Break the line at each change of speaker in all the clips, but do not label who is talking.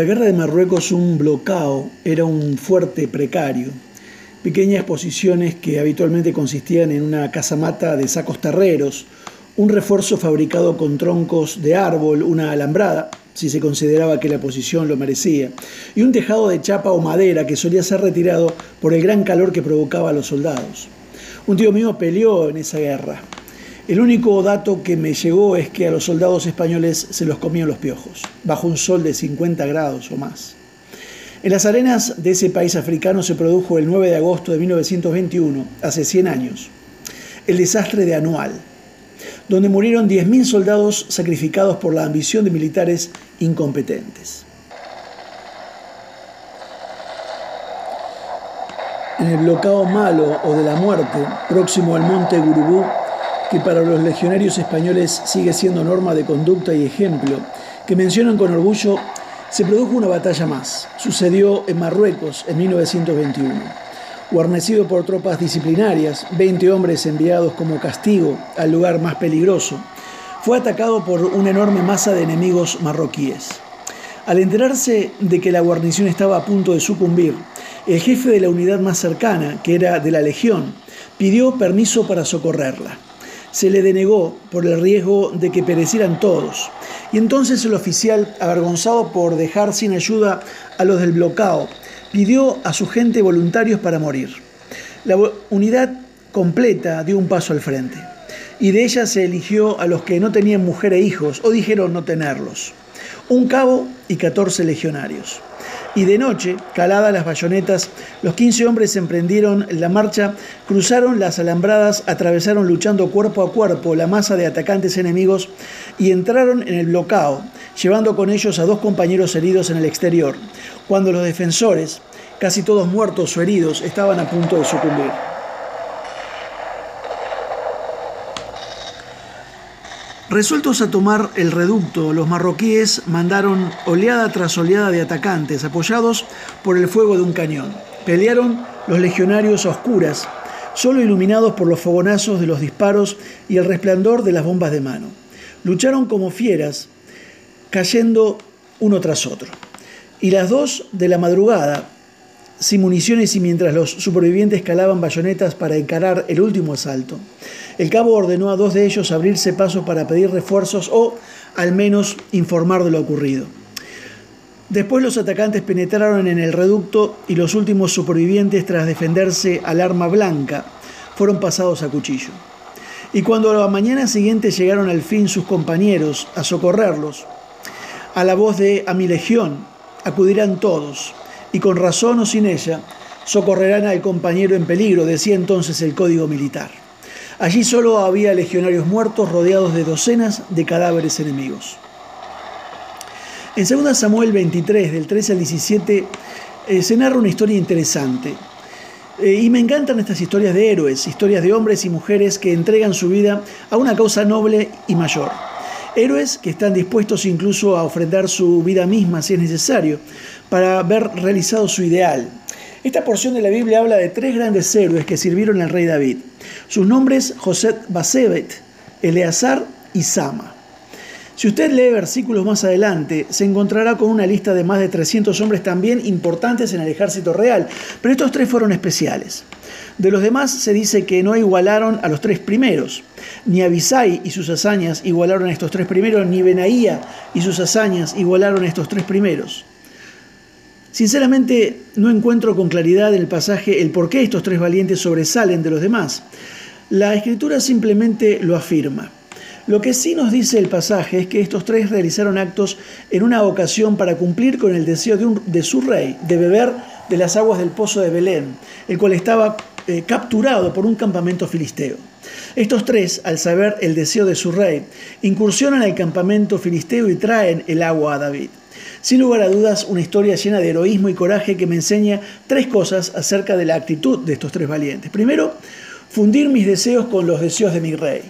la guerra de Marruecos un bloqueo era un fuerte precario, pequeñas posiciones que habitualmente consistían en una casamata de sacos terreros, un refuerzo fabricado con troncos de árbol, una alambrada, si se consideraba que la posición lo merecía, y un tejado de chapa o madera que solía ser retirado por el gran calor que provocaba a los soldados. Un tío mío peleó en esa guerra. El único dato que me llegó es que a los soldados españoles se los comían los piojos, bajo un sol de 50 grados o más. En las arenas de ese país africano se produjo el 9 de agosto de 1921, hace 100 años, el desastre de Anual, donde murieron 10.000 soldados sacrificados por la ambición de militares incompetentes. En el bloqueo malo o de la muerte, próximo al monte Gurubú, que para los legionarios españoles sigue siendo norma de conducta y ejemplo, que mencionan con orgullo, se produjo una batalla más. Sucedió en Marruecos en 1921. Guarnecido por tropas disciplinarias, 20 hombres enviados como castigo al lugar más peligroso, fue atacado por una enorme masa de enemigos marroquíes. Al enterarse de que la guarnición estaba a punto de sucumbir, el jefe de la unidad más cercana, que era de la Legión, pidió permiso para socorrerla se le denegó por el riesgo de que perecieran todos. Y entonces el oficial, avergonzado por dejar sin ayuda a los del bloqueo, pidió a su gente voluntarios para morir. La unidad completa dio un paso al frente y de ella se eligió a los que no tenían mujer e hijos o dijeron no tenerlos. Un cabo y 14 legionarios y de noche, caladas las bayonetas, los 15 hombres emprendieron la marcha, cruzaron las alambradas, atravesaron luchando cuerpo a cuerpo la masa de atacantes enemigos y entraron en el bloqueo, llevando con ellos a dos compañeros heridos en el exterior, cuando los defensores, casi todos muertos o heridos, estaban a punto de sucumbir. Resueltos a tomar el reducto, los marroquíes mandaron oleada tras oleada de atacantes, apoyados por el fuego de un cañón. Pelearon los legionarios a oscuras, solo iluminados por los fogonazos de los disparos y el resplandor de las bombas de mano. Lucharon como fieras, cayendo uno tras otro. Y las dos de la madrugada, sin municiones y mientras los supervivientes calaban bayonetas para encarar el último asalto, el cabo ordenó a dos de ellos abrirse paso para pedir refuerzos o al menos informar de lo ocurrido. Después los atacantes penetraron en el reducto y los últimos supervivientes, tras defenderse al arma blanca, fueron pasados a cuchillo. Y cuando a la mañana siguiente llegaron al fin sus compañeros a socorrerlos, a la voz de a mi legión acudirán todos, y con razón o sin ella, socorrerán al compañero en peligro, decía entonces el código militar. Allí solo había legionarios muertos rodeados de docenas de cadáveres enemigos. En 2 Samuel 23, del 13 al 17, eh, se narra una historia interesante. Eh, y me encantan estas historias de héroes, historias de hombres y mujeres que entregan su vida a una causa noble y mayor. Héroes que están dispuestos incluso a ofrendar su vida misma si es necesario para ver realizado su ideal, esta porción de la Biblia habla de tres grandes héroes que sirvieron al rey David. Sus nombres, José Basebet, Eleazar y Sama. Si usted lee versículos más adelante, se encontrará con una lista de más de 300 hombres también importantes en el ejército real, pero estos tres fueron especiales. De los demás se dice que no igualaron a los tres primeros. Ni Abisai y sus hazañas igualaron a estos tres primeros, ni Benaía y sus hazañas igualaron a estos tres primeros. Sinceramente no encuentro con claridad en el pasaje el por qué estos tres valientes sobresalen de los demás. La escritura simplemente lo afirma. Lo que sí nos dice el pasaje es que estos tres realizaron actos en una ocasión para cumplir con el deseo de, su rey, de beber de las aguas del pozo de Belén, el cual estaba eh, capturado por un campamento filisteo. Estos tres, al saber el deseo de su rey, incursionan al campamento filisteo y traen el agua a David. Sin lugar a dudas, una historia llena de heroísmo y coraje que me enseña tres cosas acerca de la actitud de estos tres valientes. Primero, fundir mis deseos con los deseos de mi rey.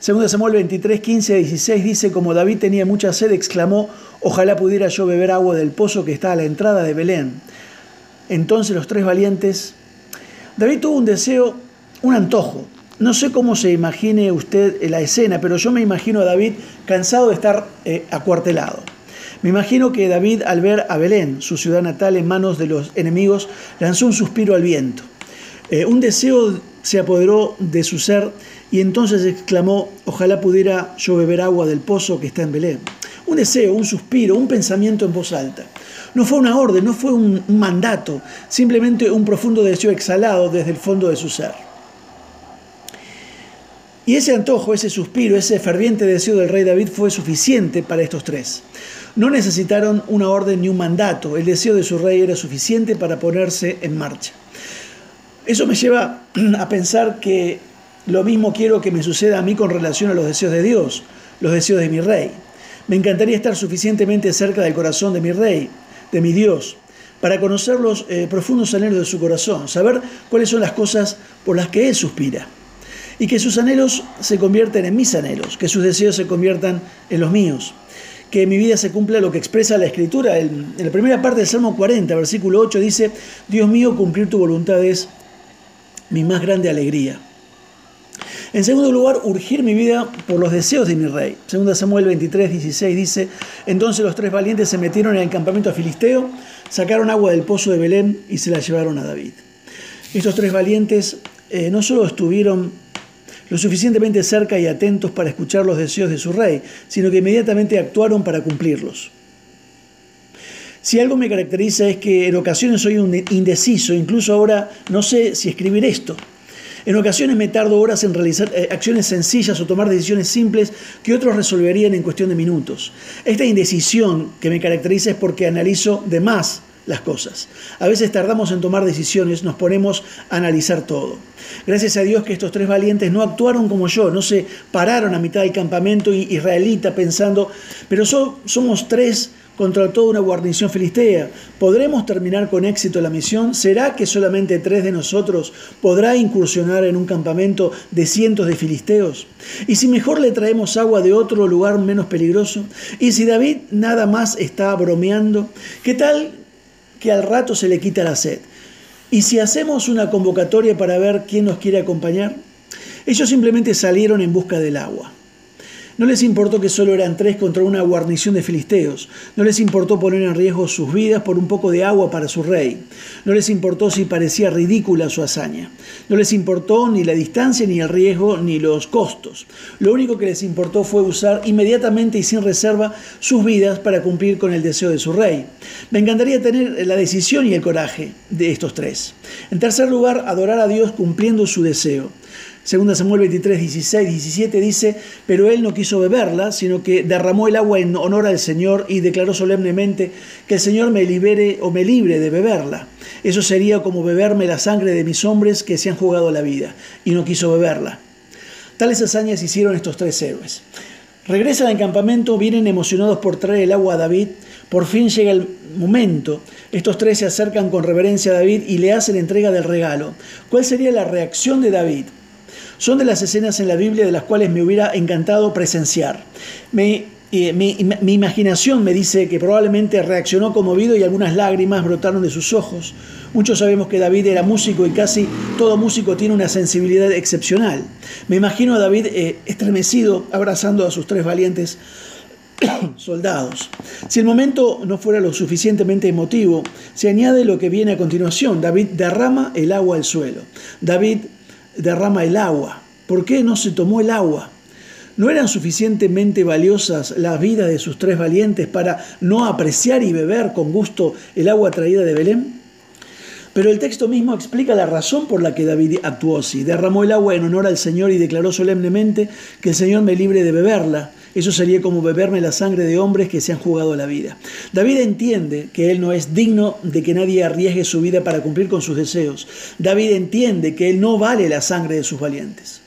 Segundo Samuel 23, 15 a 16 dice, como David tenía mucha sed, exclamó, ojalá pudiera yo beber agua del pozo que está a la entrada de Belén. Entonces los tres valientes, David tuvo un deseo, un antojo. No sé cómo se imagine usted la escena, pero yo me imagino a David cansado de estar eh, acuartelado. Me imagino que David, al ver a Belén, su ciudad natal, en manos de los enemigos, lanzó un suspiro al viento. Eh, un deseo se apoderó de su ser y entonces exclamó, ojalá pudiera yo beber agua del pozo que está en Belén. Un deseo, un suspiro, un pensamiento en voz alta. No fue una orden, no fue un mandato, simplemente un profundo deseo exhalado desde el fondo de su ser. Y ese antojo, ese suspiro, ese ferviente deseo del rey David fue suficiente para estos tres. No necesitaron una orden ni un mandato, el deseo de su rey era suficiente para ponerse en marcha. Eso me lleva a pensar que lo mismo quiero que me suceda a mí con relación a los deseos de Dios, los deseos de mi rey. Me encantaría estar suficientemente cerca del corazón de mi rey, de mi Dios, para conocer los eh, profundos anhelos de su corazón, saber cuáles son las cosas por las que Él suspira y que sus anhelos se convierten en mis anhelos, que sus deseos se conviertan en los míos, que en mi vida se cumpla lo que expresa la Escritura. En, la primera parte del Salmo 40, versículo 8, dice, Dios mío, cumplir tu voluntad es mi más grande alegría. En segundo lugar, urgir mi vida por los deseos de mi rey. Segunda Samuel 23, 16 dice, entonces los tres valientes se metieron en el campamento filisteo, sacaron agua del pozo de Belén y se la llevaron a David. Estos tres valientes eh, no solo estuvieron lo suficientemente cerca y atentos para escuchar los deseos de su rey, sino que inmediatamente actuaron para cumplirlos. Si algo me caracteriza es que en ocasiones soy indeciso, incluso ahora no sé si escribir esto. En ocasiones me tardo horas en realizar eh, acciones sencillas o tomar decisiones simples que otros resolverían en cuestión de minutos. Esta indecisión que me caracteriza es porque analizo de más las cosas. A veces tardamos en tomar decisiones, nos ponemos a analizar todo. Gracias a Dios que estos tres valientes no actuaron como yo, no se pararon a mitad del campamento israelita pensando, pero somos tres contra toda una guarnición filistea. ¿Podremos terminar con éxito la misión? ¿Será que solamente tres de nosotros podrá incursionar en un campamento de cientos de filisteos? ¿Y si mejor le traemos agua de otro lugar menos peligroso? ¿Y si David nada más está bromeando? ¿Qué tal que al rato se le quita la sed. ¿Y si hacemos una convocatoria para ver quién nos quiere acompañar? Ellos simplemente salieron en busca del agua. No les importó que solo eran tres contra una guarnición de filisteos. No les importó poner en riesgo sus vidas por un poco de agua para su rey. No les importó si parecía ridícula su hazaña. No les importó ni la distancia, ni el riesgo, ni los costos. Lo único que les importó fue usar inmediatamente y sin reserva sus vidas para cumplir con el deseo de su rey. Me encantaría tener la decisión y el coraje de estos tres. En tercer lugar, adorar a Dios cumpliendo su deseo. Segunda Samuel 23, 16, 17 dice, pero él no quiso beberla, sino que derramó el agua en honor al Señor y declaró solemnemente que el Señor me libere o me libre de beberla. Eso sería como beberme la sangre de mis hombres que se han jugado la vida, y no quiso beberla. Tales hazañas hicieron estos tres héroes. Regresan al campamento, vienen emocionados por traer el agua a David. Por fin llega el momento. Estos tres se acercan con reverencia a David y le hacen entrega del regalo. ¿Cuál sería la reacción de David? Son de las escenas en la Biblia de las cuales me hubiera encantado presenciar. Eh, mi, imaginación me dice que probablemente reaccionó conmovido y algunas lágrimas brotaron de sus ojos. Muchos sabemos que David era músico y casi todo músico tiene una sensibilidad excepcional. Me imagino a David eh, estremecido abrazando a sus tres valientes soldados. Si el momento no fuera lo suficientemente emotivo, se añade lo que viene a continuación. David derrama el agua al suelo. David derrama el agua. ¿Por qué no se tomó el agua? ¿No eran suficientemente valiosas las vidas de sus tres valientes para no apreciar y beber con gusto el agua traída de Belén? Pero el texto mismo explica la razón por la que David actuó así. Derramó el agua en honor al Señor y declaró solemnemente que el Señor me libre de beberla. Eso sería como beberme la sangre de hombres que se han jugado la vida. David entiende que él no es digno de que nadie arriesgue su vida para cumplir con sus deseos. David entiende que él no vale la sangre de sus valientes.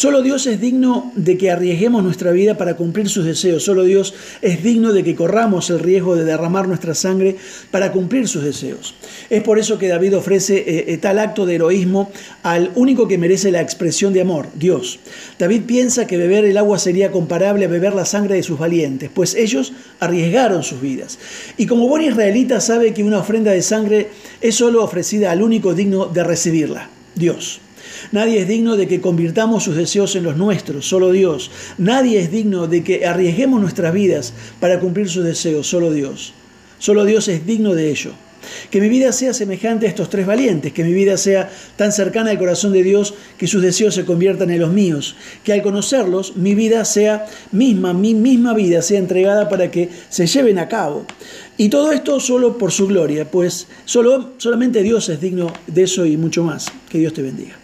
Solo Dios es digno de que arriesguemos nuestra vida para cumplir sus deseos. Solo Dios es digno de que corramos el riesgo de derramar nuestra sangre para cumplir sus deseos. Es por eso que David ofrece eh, eh, tal acto de heroísmo al único que merece la expresión de amor, Dios. David piensa que beber el agua sería comparable a beber la sangre de sus valientes, pues ellos arriesgaron sus vidas. Y como buen israelita sabe que una ofrenda de sangre es solo ofrecida al único digno de recibirla, Dios. Nadie es digno de que convirtamos sus deseos en los nuestros, solo Dios. Nadie es digno de que arriesguemos nuestras vidas para cumplir sus deseos, solo Dios. Solo Dios es digno de ello. Que mi vida sea semejante a estos tres valientes, que mi vida sea tan cercana al corazón de Dios que sus deseos se conviertan en los míos, que al conocerlos mi vida sea misma, mi misma vida sea entregada para que se lleven a cabo. Y todo esto solo por su gloria, pues solo, solamente Dios es digno de eso y mucho más. Que Dios te bendiga.